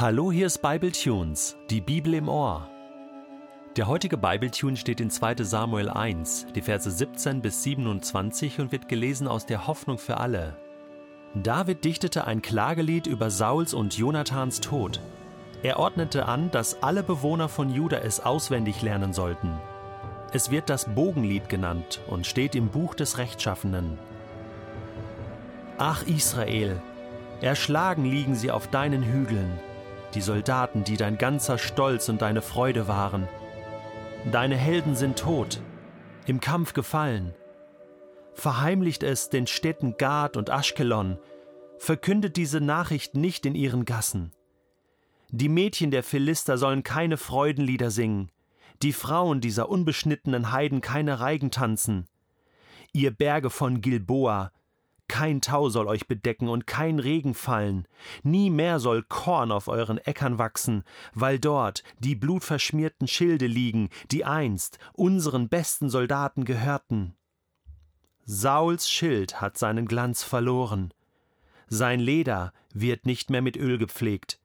Hallo, hier ist Bible Tunes, die Bibel im Ohr. Der heutige Bible Tune steht in 2. Samuel 1, die Verse 17 bis 27 und wird gelesen aus der Hoffnung für alle. David dichtete ein Klagelied über Sauls und Jonathans Tod. Er ordnete an, dass alle Bewohner von Juda es auswendig lernen sollten. Es wird das Bogenlied genannt und steht im Buch des Rechtschaffenen. Ach Israel, erschlagen liegen sie auf deinen Hügeln, die Soldaten, die dein ganzer Stolz und deine Freude waren. Deine Helden sind tot, im Kampf gefallen. Verheimlicht es den Städten Gad und Aschkelon, verkündet diese Nachricht nicht in ihren Gassen. Die Mädchen der Philister sollen keine Freudenlieder singen, die Frauen dieser unbeschnittenen Heiden keine Reigen tanzen. Ihr Berge von Gilboa, kein Tau soll euch bedecken und kein Regen fallen. Nie mehr soll Korn auf euren Äckern wachsen, weil dort die blutverschmierten Schilde liegen, die einst unseren besten Soldaten gehörten. Sauls Schild hat seinen Glanz verloren. Sein Leder wird nicht mehr mit Öl gepflegt.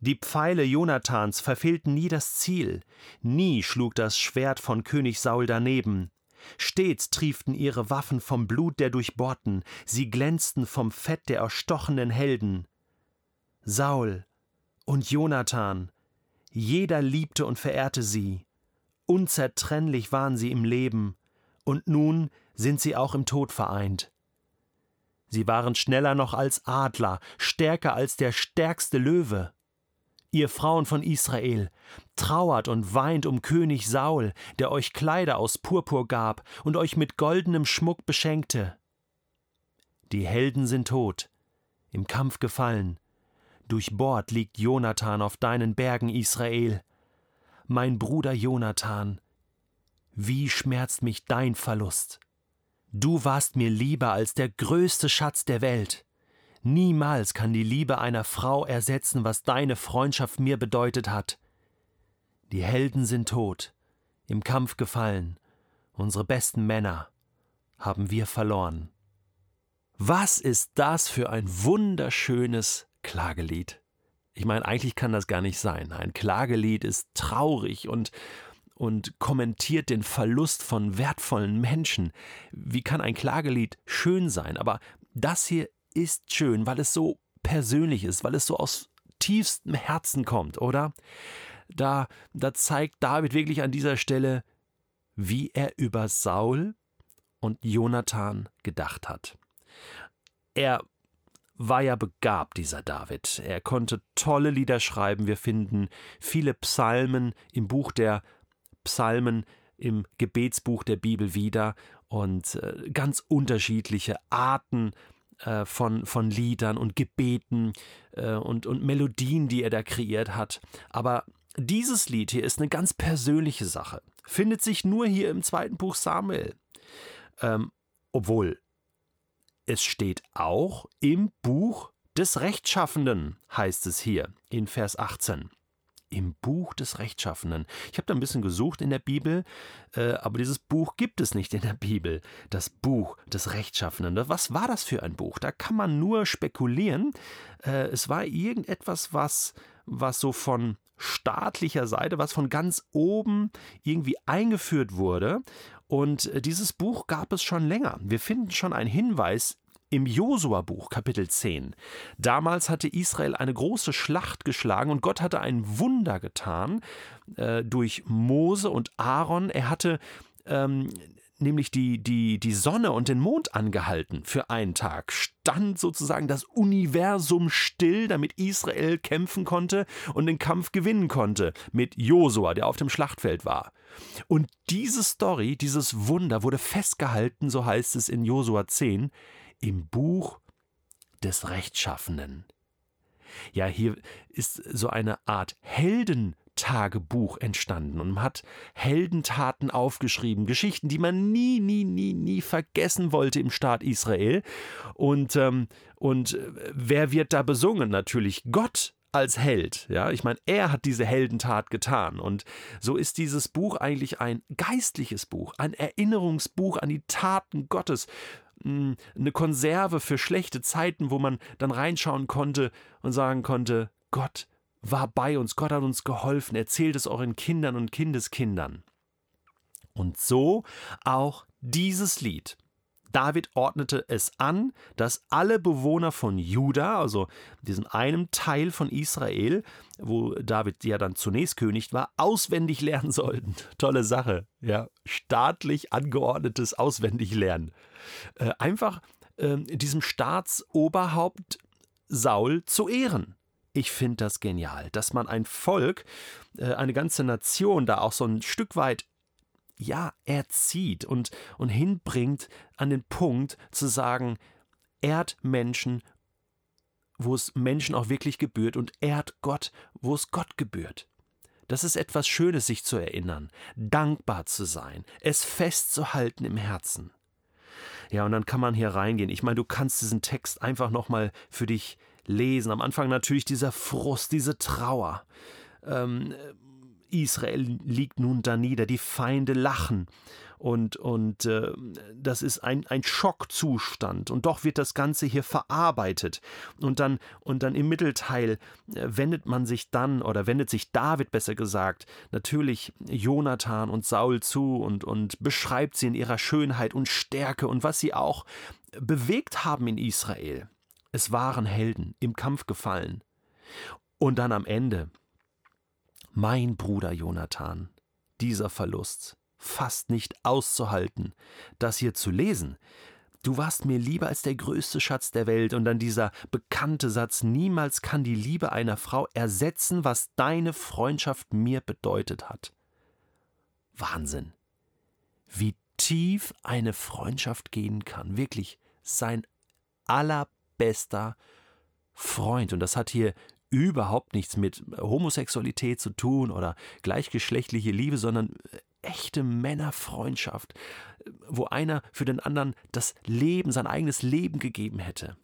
Die Pfeile Jonathans verfehlten nie das Ziel, nie schlug das Schwert von König Saul daneben. Stets trieften ihre Waffen vom Blut der Durchbohrten, sie glänzten vom Fett der erstochenen Helden. Saul und Jonathan, jeder liebte und verehrte sie. Unzertrennlich waren sie im Leben, und nun sind sie auch im Tod vereint. Sie waren schneller noch als Adler, stärker als der stärkste Löwe. Ihr Frauen von Israel, trauert und weint um König Saul, der euch Kleider aus Purpur gab und euch mit goldenem Schmuck beschenkte. Die Helden sind tot, im Kampf gefallen. Durchbohrt liegt Jonathan auf deinen Bergen, Israel. Mein Bruder Jonathan, wie schmerzt mich dein Verlust. Du warst mir lieber als der größte Schatz der Welt. Niemals kann die Liebe einer Frau ersetzen, was deine Freundschaft mir bedeutet hat. Die Helden sind tot, im Kampf gefallen, unsere besten Männer haben wir verloren. Was ist das für ein wunderschönes Klagelied? Ich meine, eigentlich kann das gar nicht sein. Ein Klagelied ist traurig und und kommentiert den Verlust von wertvollen Menschen. Wie kann ein Klagelied schön sein? Aber das hier ist schön, weil es so persönlich ist, weil es so aus tiefstem Herzen kommt, oder? Da, da zeigt David wirklich an dieser Stelle, wie er über Saul und Jonathan gedacht hat. Er war ja begabt, dieser David. Er konnte tolle Lieder schreiben. Wir finden viele Psalmen im Buch der Psalmen, im Gebetsbuch der Bibel wieder und äh, ganz unterschiedliche Arten äh, von, von Liedern und Gebeten äh, und, und Melodien, die er da kreiert hat. Aber dieses Lied hier ist eine ganz persönliche Sache. Findet sich nur hier im zweiten Buch Samuel. Ähm, obwohl es steht auch im Buch des Rechtschaffenden, heißt es hier in Vers 18 im Buch des Rechtschaffenen. Ich habe da ein bisschen gesucht in der Bibel, äh, aber dieses Buch gibt es nicht in der Bibel. Das Buch des Rechtschaffenen. Was war das für ein Buch? Da kann man nur spekulieren. Äh, es war irgendetwas, was, was so von staatlicher Seite, was von ganz oben irgendwie eingeführt wurde. Und äh, dieses Buch gab es schon länger. Wir finden schon einen Hinweis im Josua-Buch, Kapitel 10. Damals hatte Israel eine große Schlacht geschlagen und Gott hatte ein Wunder getan äh, durch Mose und Aaron. Er hatte ähm, nämlich die, die, die Sonne und den Mond angehalten für einen Tag. Stand sozusagen das Universum still, damit Israel kämpfen konnte und den Kampf gewinnen konnte mit Josua, der auf dem Schlachtfeld war. Und diese Story, dieses Wunder wurde festgehalten, so heißt es in Josua 10, im Buch des Rechtschaffenen. Ja, hier ist so eine Art Heldentagebuch entstanden und hat Heldentaten aufgeschrieben, Geschichten, die man nie, nie, nie, nie vergessen wollte im Staat Israel. Und, ähm, und äh, wer wird da besungen? Natürlich Gott als Held. Ja, ich meine, er hat diese Heldentat getan. Und so ist dieses Buch eigentlich ein geistliches Buch, ein Erinnerungsbuch an die Taten Gottes, eine Konserve für schlechte Zeiten, wo man dann reinschauen konnte und sagen konnte, Gott war bei uns, Gott hat uns geholfen, erzählt es euren Kindern und Kindeskindern. Und so auch dieses Lied. David ordnete es an, dass alle Bewohner von Juda, also diesem einen Teil von Israel, wo David ja dann zunächst König war, auswendig lernen sollten. Tolle Sache, ja, staatlich angeordnetes Auswendiglernen. Äh, einfach äh, diesem Staatsoberhaupt Saul zu ehren. Ich finde das genial, dass man ein Volk, äh, eine ganze Nation da auch so ein Stück weit ja, erzieht und, und hinbringt an den Punkt zu sagen, ehrt Menschen, wo es Menschen auch wirklich gebührt und ehrt Gott, wo es Gott gebührt. Das ist etwas Schönes, sich zu erinnern, dankbar zu sein, es festzuhalten im Herzen. Ja, und dann kann man hier reingehen. Ich meine, du kannst diesen Text einfach nochmal für dich lesen. Am Anfang natürlich dieser Frust, diese Trauer. Ähm, Israel liegt nun da nieder, die Feinde lachen. Und, und äh, das ist ein, ein Schockzustand. Und doch wird das Ganze hier verarbeitet. Und dann, und dann im Mittelteil äh, wendet man sich dann, oder wendet sich David besser gesagt, natürlich Jonathan und Saul zu und, und beschreibt sie in ihrer Schönheit und Stärke und was sie auch bewegt haben in Israel. Es waren Helden, im Kampf gefallen. Und dann am Ende mein Bruder Jonathan, dieser Verlust, fast nicht auszuhalten, das hier zu lesen. Du warst mir lieber als der größte Schatz der Welt, und dann dieser bekannte Satz, niemals kann die Liebe einer Frau ersetzen, was deine Freundschaft mir bedeutet hat. Wahnsinn. Wie tief eine Freundschaft gehen kann, wirklich sein allerbester Freund. Und das hat hier überhaupt nichts mit Homosexualität zu tun oder gleichgeschlechtliche Liebe, sondern äh, echte Männerfreundschaft, wo einer für den anderen das Leben, sein eigenes Leben gegeben hätte.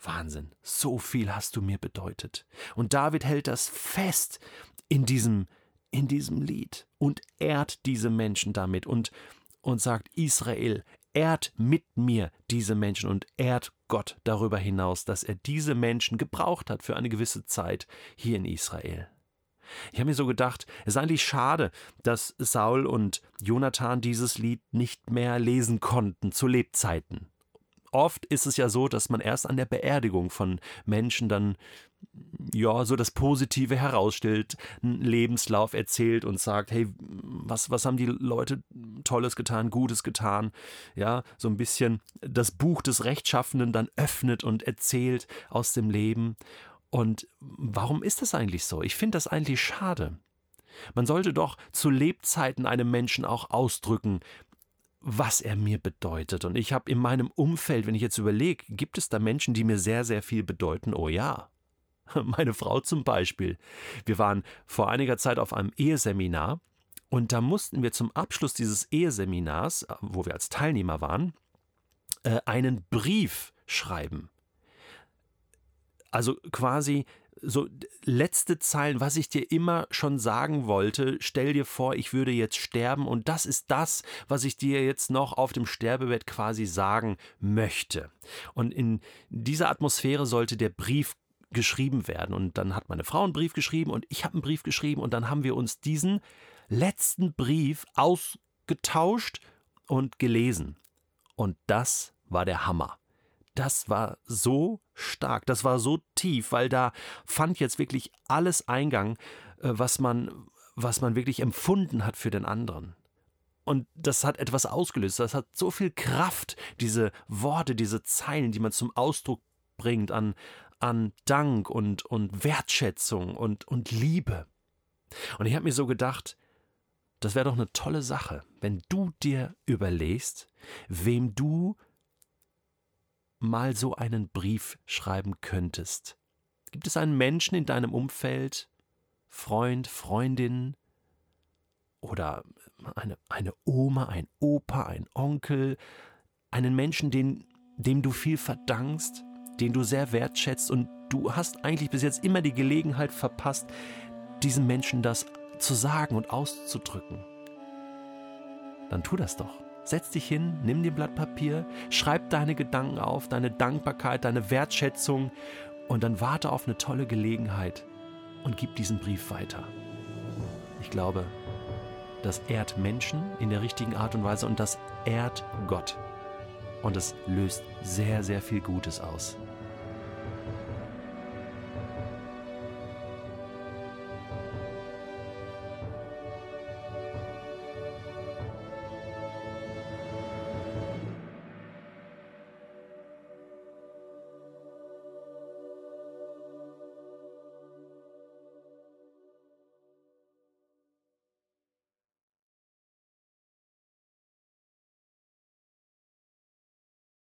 Wahnsinn, so viel hast du mir bedeutet. Und David hält das fest in diesem, in diesem Lied und ehrt diese Menschen damit und, und sagt, Israel, ehrt mit mir diese Menschen und ehrt Gott darüber hinaus, dass er diese Menschen gebraucht hat für eine gewisse Zeit hier in Israel. Ich habe mir so gedacht, es ist eigentlich schade, dass Saul und Jonathan dieses Lied nicht mehr lesen konnten zu Lebzeiten. Oft ist es ja so, dass man erst an der Beerdigung von Menschen dann ja, so das Positive herausstellt, einen Lebenslauf erzählt und sagt, hey, was, was haben die Leute Tolles getan, Gutes getan, ja, so ein bisschen das Buch des Rechtschaffenden dann öffnet und erzählt aus dem Leben. Und warum ist das eigentlich so? Ich finde das eigentlich schade. Man sollte doch zu Lebzeiten einem Menschen auch ausdrücken, was er mir bedeutet. Und ich habe in meinem Umfeld, wenn ich jetzt überlege, gibt es da Menschen, die mir sehr, sehr viel bedeuten? Oh ja. Meine Frau zum Beispiel. Wir waren vor einiger Zeit auf einem Eheseminar und da mussten wir zum Abschluss dieses Eheseminars, wo wir als Teilnehmer waren, äh, einen Brief schreiben. Also quasi so letzte Zeilen, was ich dir immer schon sagen wollte, stell dir vor, ich würde jetzt sterben und das ist das, was ich dir jetzt noch auf dem Sterbebett quasi sagen möchte. Und in dieser Atmosphäre sollte der Brief geschrieben werden. Und dann hat meine Frau einen Brief geschrieben und ich habe einen Brief geschrieben und dann haben wir uns diesen letzten Brief ausgetauscht und gelesen. Und das war der Hammer. Das war so stark, das war so tief, weil da fand jetzt wirklich alles Eingang, äh, was man, was man wirklich empfunden hat für den anderen. Und das hat etwas ausgelöst. Das hat so viel Kraft, diese Worte, diese Zeilen, die man zum Ausdruck bringt an, an Dank und, und Wertschätzung und, und Liebe. Und ich habe mir so gedacht, das wäre doch eine tolle Sache, wenn du dir überlegst, wem du mal so einen Brief schreiben könntest. Gibt es einen Menschen in deinem Umfeld, Freund, Freundin oder eine, eine Oma, ein Opa, ein Onkel, einen Menschen, den, dem du viel verdankst, den du sehr wertschätzt und du hast eigentlich bis jetzt immer die Gelegenheit verpasst, diesem Menschen das zu sagen und auszudrücken. Dann tu das doch. Setz dich hin, nimm dir Blatt Papier, schreib deine Gedanken auf, deine Dankbarkeit, deine Wertschätzung Und dann warte auf eine tolle Gelegenheit und gib diesen Brief weiter. Ich glaube, das ehrt Menschen in der richtigen Art und Weise und das ehrt Gott. Und es löst sehr, sehr viel Gutes aus.